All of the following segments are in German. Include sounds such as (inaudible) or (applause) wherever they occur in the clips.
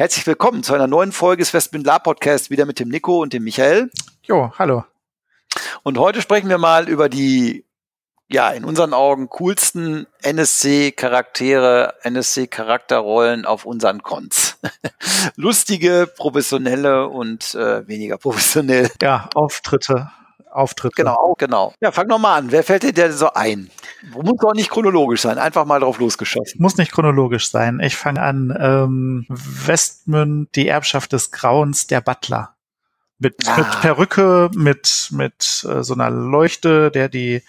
Herzlich willkommen zu einer neuen Folge des Westbind Podcast, wieder mit dem Nico und dem Michael. Jo, hallo. Und heute sprechen wir mal über die, ja, in unseren Augen coolsten NSC-Charaktere, NSC-Charakterrollen auf unseren Cons. (laughs) Lustige, professionelle und äh, weniger professionell. Ja, Auftritte Auftritte. Genau, genau. Ja, fang noch mal an. Wer fällt dir denn so ein? Muss auch nicht chronologisch sein, einfach mal drauf losgeschossen. Muss nicht chronologisch sein. Ich fange an. Ähm, Westmund, die Erbschaft des Grauens, der Butler. Mit, ah. mit Perücke, mit, mit äh, so einer Leuchte, der die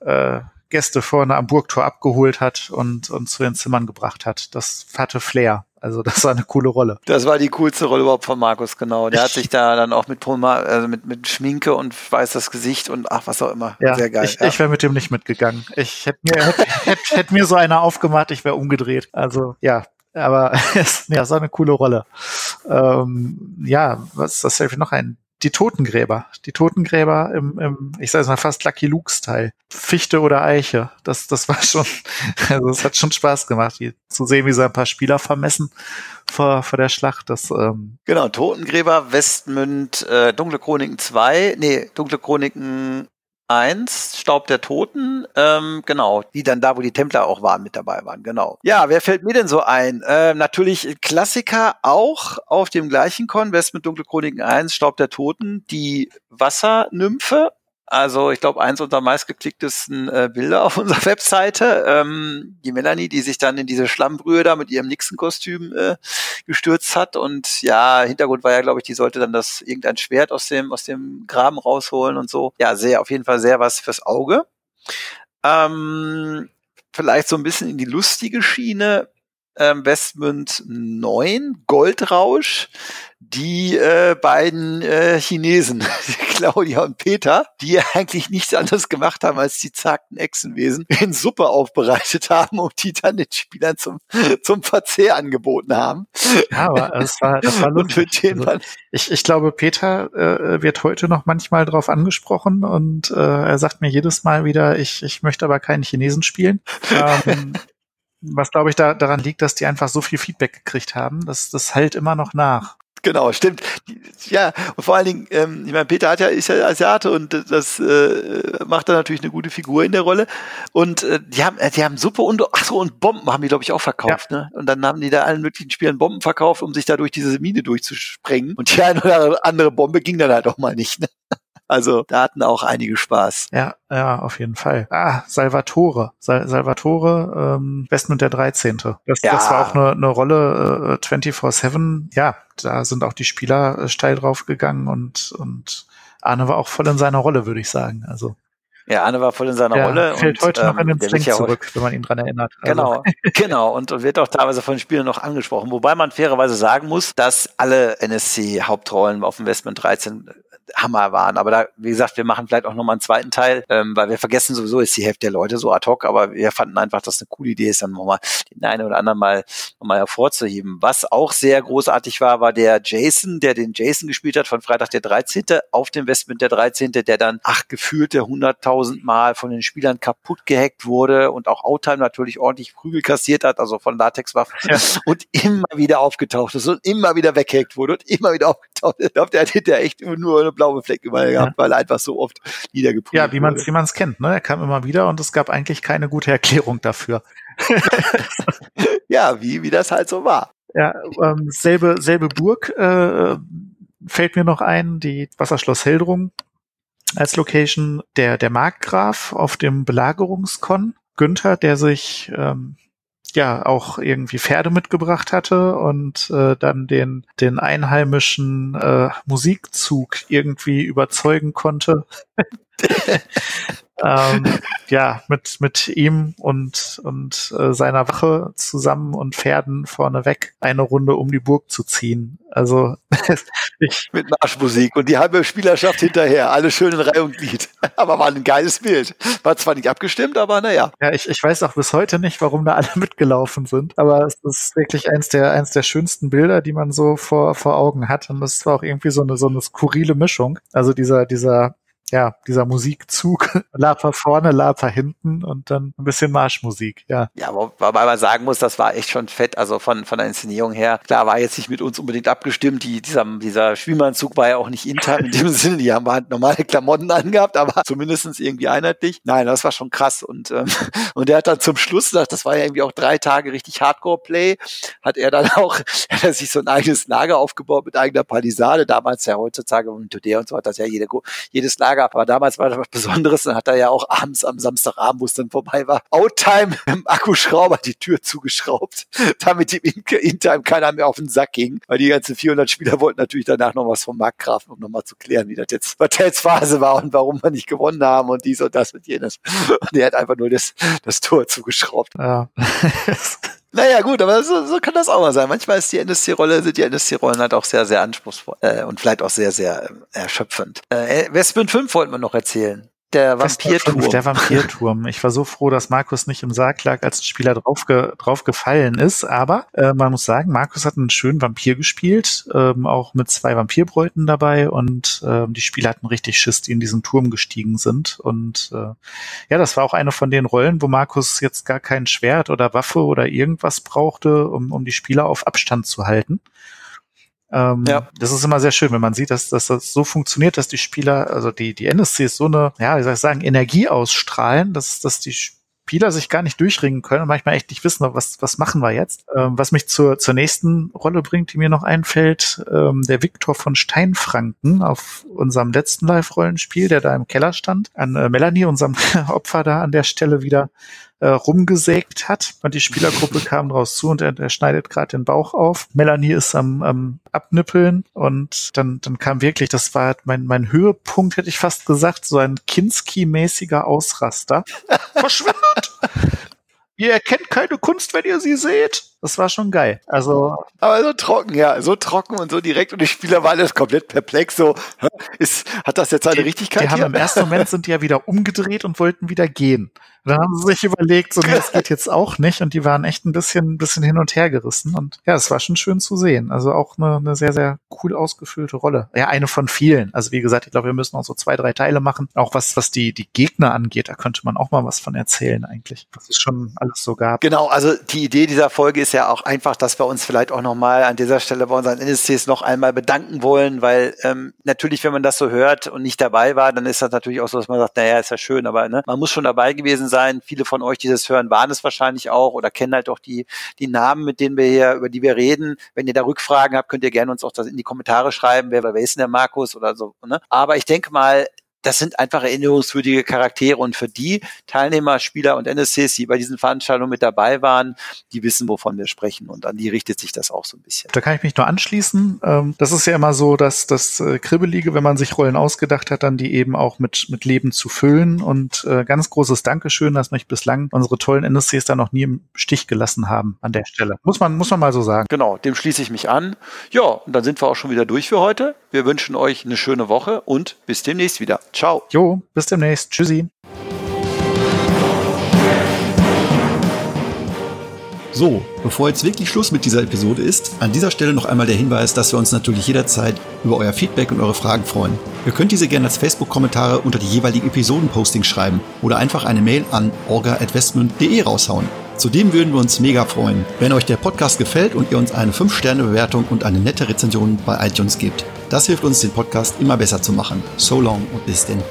äh, Gäste vorne am Burgtor abgeholt hat und, und zu den Zimmern gebracht hat. Das hatte Flair. Also das war eine coole Rolle. Das war die coolste Rolle überhaupt von Markus, genau. Der hat sich da dann auch mit, also mit, mit Schminke und weiß das Gesicht und ach, was auch immer. Ja, Sehr geil. Ich, ja. ich wäre mit dem nicht mitgegangen. Ich hätte mir, hätte, hätte, hätte mir so einer aufgemacht, ich wäre umgedreht. Also ja, aber (laughs) es ja, war eine coole Rolle. Ähm, ja, was das hilft noch ein die Totengräber. Die Totengräber im, im ich sage mal fast Lucky Luke-Style. Fichte oder Eiche. Das, das war schon, (laughs) also es hat schon Spaß gemacht, die, zu sehen, wie sie ein paar Spieler vermessen vor, vor der Schlacht. Das, ähm genau, Totengräber, Westmünd, äh, Dunkle Chroniken 2, nee, Dunkle Chroniken 1, Staub der Toten, ähm, genau, die dann da, wo die Templer auch waren, mit dabei waren, genau. Ja, wer fällt mir denn so ein? Ähm, natürlich Klassiker auch auf dem gleichen Con, West mit Dunkle Chroniken 1, Staub der Toten, die Wassernymphe also ich glaube, eins unserer meistgeklicktesten äh, Bilder auf (laughs) unserer Webseite. Ähm, die Melanie, die sich dann in diese Schlammbrühe da mit ihrem Nixon-Kostüm äh, gestürzt hat. Und ja, Hintergrund war ja, glaube ich, die sollte dann das irgendein Schwert aus dem, aus dem Graben rausholen und so. Ja, sehr, auf jeden Fall sehr was fürs Auge. Ähm, vielleicht so ein bisschen in die lustige Schiene. Ähm, Westmund 9, Goldrausch die äh, beiden äh, Chinesen, (laughs) Claudia und Peter, die eigentlich nichts anderes gemacht haben, als die zarten Echsenwesen in Suppe aufbereitet haben und die dann den Spielern zum, zum Verzehr angeboten haben. Ja, aber das war, das war lustig. Also, ich, ich glaube, Peter äh, wird heute noch manchmal drauf angesprochen und äh, er sagt mir jedes Mal wieder, ich, ich möchte aber keinen Chinesen spielen. Ähm, was glaube ich da, daran liegt, dass die einfach so viel Feedback gekriegt haben, dass das halt immer noch nach. Genau, stimmt. Ja, und vor allen Dingen, ähm, ich meine, Peter hat ja, ist ja Asiate und das äh, macht da natürlich eine gute Figur in der Rolle. Und äh, die haben, äh, die haben Suppe und ach so, und Bomben haben die, glaube ich, auch verkauft. Ja. Ne? Und dann haben die da allen möglichen Spielern Bomben verkauft, um sich da durch diese Mine durchzusprengen. Und die eine oder andere Bombe ging dann halt auch mal nicht. Ne? Also da hatten auch einige Spaß. Ja, ja, auf jeden Fall. Ah, Salvatore. Sal Salvatore, ähm, Westmund der 13. Das, ja. das war auch eine, eine Rolle äh, 24-7. Ja, da sind auch die Spieler äh, steil drauf gegangen und, und Arne war auch voll in seiner Rolle, würde ich sagen. Also. Ja, Arne war voll in seiner der Rolle. Fällt und, heute ähm, noch in den Sling zurück, wenn man ihn dran erinnert. Also. Genau, (laughs) genau. Und, und wird auch teilweise von den Spielern noch angesprochen. Wobei man fairerweise sagen muss, dass alle NSC-Hauptrollen auf Investment 13 Hammer waren. Aber da, wie gesagt, wir machen vielleicht auch nochmal einen zweiten Teil, ähm, weil wir vergessen sowieso ist die Hälfte der Leute so ad hoc, aber wir fanden einfach, dass eine coole Idee ist, dann nochmal den einen oder anderen mal nochmal hervorzuheben. Was auch sehr großartig war, war der Jason, der den Jason gespielt hat von Freitag der 13. auf dem Westmund der 13., der dann, ach, gefühlte 100.000 Mal von den Spielern kaputt gehackt wurde und auch Outtime natürlich ordentlich Prügel kassiert hat, also von Latexwaffen ja. und immer wieder aufgetaucht ist und immer wieder weggehackt wurde und immer wieder aufgetaucht ist. Ich glaube, der hat hinterher echt nur eine blaue Fleck überall gehabt, ja. weil er einfach so oft niedergeprüft Ja, wie man es wie man's kennt. Ne? Er kam immer wieder und es gab eigentlich keine gute Erklärung dafür. (laughs) ja, wie, wie das halt so war. Ja, ähm, selbe, selbe Burg äh, fällt mir noch ein, die Wasserschloss Heldrung als Location, der, der Markgraf auf dem Belagerungskon, Günther, der sich ähm, ja auch irgendwie Pferde mitgebracht hatte und äh, dann den den einheimischen äh, Musikzug irgendwie überzeugen konnte. (laughs) ähm, ja, mit, mit ihm und, und äh, seiner Wache zusammen und Pferden vorneweg eine Runde um die Burg zu ziehen. Also (laughs) ich, mit Marschmusik und die halbe Spielerschaft hinterher, alle schön in Reihe und Glied. (laughs) Aber war ein geiles Bild. War zwar nicht abgestimmt, aber naja. Ja, ich, ich weiß auch bis heute nicht, warum da alle (laughs) mitgelaufen sind, aber es ist wirklich eins der, eins der schönsten Bilder, die man so vor, vor Augen hat. Und das war auch irgendwie so eine, so eine skurrile Mischung. Also dieser, dieser ja, dieser Musikzug, (laughs) Lapa vorne, Lapa hinten und dann ein bisschen Marschmusik, ja. Ja, wobei man sagen muss, das war echt schon fett, also von, von der Inszenierung her. Klar, war jetzt nicht mit uns unbedingt abgestimmt, die, dieser, dieser Spielmannzug war ja auch nicht intern in dem (laughs) Sinne, die haben halt normale Klamotten angehabt, aber zumindestens irgendwie einheitlich. Nein, das war schon krass und, ähm, (laughs) und der hat dann zum Schluss, das war ja irgendwie auch drei Tage richtig Hardcore-Play, hat er dann auch, hat er sich so ein eigenes Lager aufgebaut mit eigener Palisade, damals ja heutzutage und Today und so hat das ja jede, jedes Lager gab. Aber damals war das was Besonderes. Dann hat er ja auch abends am Samstagabend, wo es dann vorbei war, Outtime im Akkuschrauber die Tür zugeschraubt, (laughs) damit im Intime keiner mehr auf den Sack ging. Weil die ganzen 400 Spieler wollten natürlich danach noch was vom Markgrafen, um nochmal zu klären, wie das jetzt, was jetzt Phase war und warum wir nicht gewonnen haben und dies und das und jenes. (laughs) Und er hat einfach nur das, das Tor zugeschraubt. Ja. (laughs) Naja, gut, aber so, so kann das auch mal sein. Manchmal ist die NSC-Rolle, sind die NSC-Rollen halt auch sehr, sehr anspruchsvoll äh, und vielleicht auch sehr, sehr äh, erschöpfend. Äh, Westwind 5 wollten wir noch erzählen. Der Vampirturm. Der Vampirturm. Ich war so froh, dass Markus nicht im Sarg lag, als ein Spieler draufge drauf gefallen ist. Aber äh, man muss sagen, Markus hat einen schönen Vampir gespielt, ähm, auch mit zwei Vampirbräuten dabei und ähm, die Spieler hatten richtig Schiss, die in diesen Turm gestiegen sind. Und äh, ja, das war auch eine von den Rollen, wo Markus jetzt gar kein Schwert oder Waffe oder irgendwas brauchte, um, um die Spieler auf Abstand zu halten. Ähm, ja. Das ist immer sehr schön, wenn man sieht, dass, dass das so funktioniert, dass die Spieler, also die, die NSCs so eine, ja, wie soll ich sagen, Energie ausstrahlen, dass, dass die Spieler sich gar nicht durchringen können und manchmal echt nicht wissen, was, was machen wir jetzt. Ähm, was mich zur, zur nächsten Rolle bringt, die mir noch einfällt, ähm, der Viktor von Steinfranken auf unserem letzten Live-Rollenspiel, der da im Keller stand, an äh, Melanie, unserem (laughs) Opfer da an der Stelle wieder äh, rumgesägt hat und die Spielergruppe kam draus zu und er, er schneidet gerade den Bauch auf. Melanie ist am, am Abnippeln und dann, dann kam wirklich, das war mein, mein Höhepunkt, hätte ich fast gesagt, so ein Kinski-mäßiger Ausraster. (laughs) Verschwindet! Ihr erkennt keine Kunst, wenn ihr sie seht. Das war schon geil. Also. Aber so trocken, ja, so trocken und so direkt und die Spieler waren alles komplett perplex. So, ist, hat das jetzt eine die, Richtigkeit? Die hier? haben im ersten Moment sind die ja wieder umgedreht und wollten wieder gehen. Und dann haben sie sich überlegt, so, nee, das geht jetzt auch nicht. Und die waren echt ein bisschen, ein bisschen hin und her gerissen. Und ja, es war schon schön zu sehen. Also auch eine, eine sehr, sehr cool ausgefüllte Rolle. Ja, eine von vielen. Also wie gesagt, ich glaube, wir müssen auch so zwei, drei Teile machen. Auch was, was die, die Gegner angeht, da könnte man auch mal was von erzählen eigentlich. Was es schon alles so gab. Genau, also die Idee dieser Folge ist ja auch einfach, dass wir uns vielleicht auch nochmal an dieser Stelle bei unseren NSCs noch einmal bedanken wollen, weil ähm, natürlich, wenn man das so hört und nicht dabei war, dann ist das natürlich auch so, dass man sagt, naja, ist ja schön, aber ne, man muss schon dabei gewesen sein sein. Viele von euch, die das hören, waren es wahrscheinlich auch oder kennen halt auch die, die Namen, mit denen wir hier, über die wir reden. Wenn ihr da Rückfragen habt, könnt ihr gerne uns auch das in die Kommentare schreiben, wer, wer ist denn der Markus oder so. Ne? Aber ich denke mal, das sind einfach erinnerungswürdige Charaktere und für die Teilnehmer, Spieler und NSCs, die bei diesen Veranstaltungen mit dabei waren, die wissen, wovon wir sprechen und an die richtet sich das auch so ein bisschen. Da kann ich mich nur anschließen. Ähm, das ist ja immer so, dass das äh, Kribbelige, wenn man sich Rollen ausgedacht hat, dann die eben auch mit, mit Leben zu füllen und äh, ganz großes Dankeschön, dass mich bislang unsere tollen NSCs da noch nie im Stich gelassen haben an der Stelle. Muss man, muss man mal so sagen. Genau, dem schließe ich mich an. Ja, und dann sind wir auch schon wieder durch für heute. Wir wünschen euch eine schöne Woche und bis demnächst wieder. Ciao. Jo, bis demnächst. Tschüssi. So, bevor jetzt wirklich Schluss mit dieser Episode ist, an dieser Stelle noch einmal der Hinweis, dass wir uns natürlich jederzeit über euer Feedback und eure Fragen freuen. Ihr könnt diese gerne als Facebook-Kommentare unter die jeweiligen Episoden-Postings schreiben oder einfach eine Mail an orga.westmund.de raushauen. Zudem würden wir uns mega freuen, wenn euch der Podcast gefällt und ihr uns eine 5-Sterne-Bewertung und eine nette Rezension bei iTunes gebt. Das hilft uns, den Podcast immer besser zu machen. So long und bis denn.